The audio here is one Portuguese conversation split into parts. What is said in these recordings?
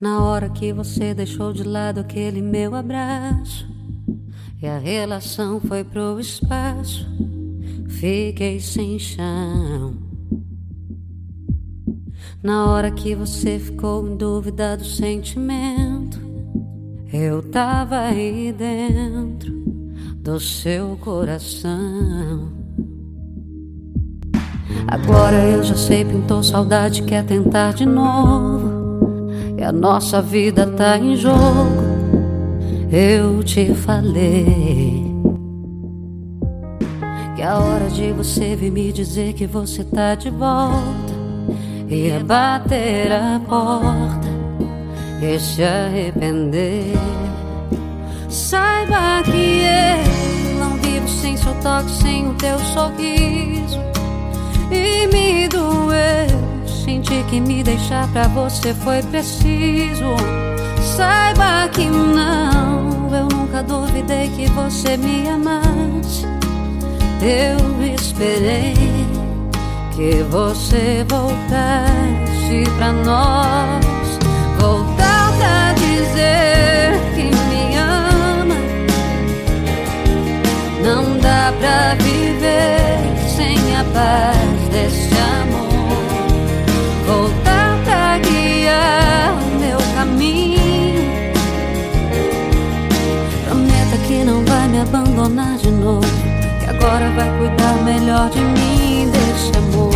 Na hora que você deixou de lado aquele meu abraço e a relação foi pro espaço, fiquei sem chão. Na hora que você ficou em dúvida do sentimento, eu tava aí dentro do seu coração. Agora eu já sei, pintou saudade, quer tentar de novo. E a nossa vida tá em jogo. Eu te falei que a hora de você vir me dizer que você tá de volta ia bater a porta e se arrepender. Saiba que eu não vivo sem seu toque, sem o teu sorriso. Que me deixar pra você foi preciso. Saiba que não, eu nunca duvidei que você me amasse. Eu esperei que você voltasse pra nós. Voltar pra dizer que me ama. Não dá pra viver sem a paz desse amor melhor de mim, desse amor.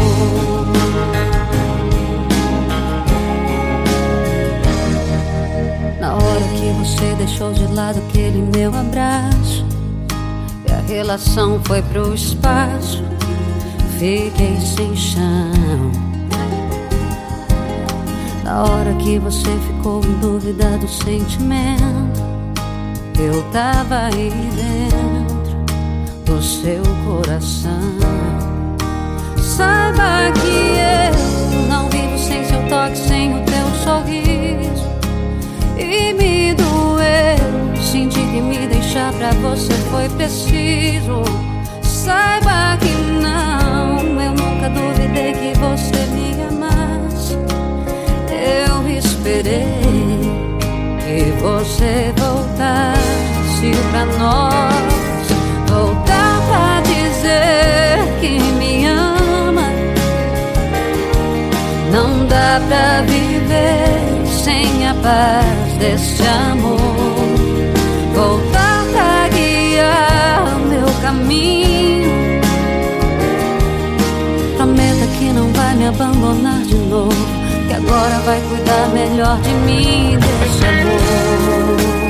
Na hora que você deixou de lado aquele meu abraço, e a relação foi pro espaço, fiquei sem chão. Na hora que você ficou em dúvida do sentimento, eu tava aí dentro do seu coração. E me doeu, senti que me deixar pra você foi preciso. Saiba que não, eu nunca duvidei que você me eu esperei que você voltasse pra nós, voltar pra dizer que me ama. Não dá pra viver sem a paz deste amor. Voltar pra guiar meu caminho. Prometa que não vai me abandonar de novo que agora vai cuidar melhor de mim, desse amor.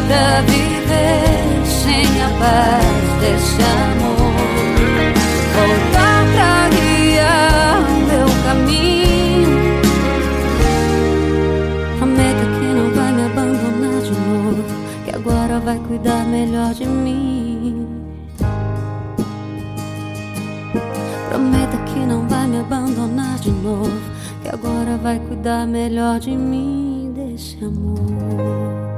Dá viver sem a paz desse amor. Voltar pra caminho. Prometa que não vai me abandonar de novo, que agora vai cuidar melhor de mim. Prometa que não vai me abandonar de novo, que agora vai cuidar melhor de mim, desse amor.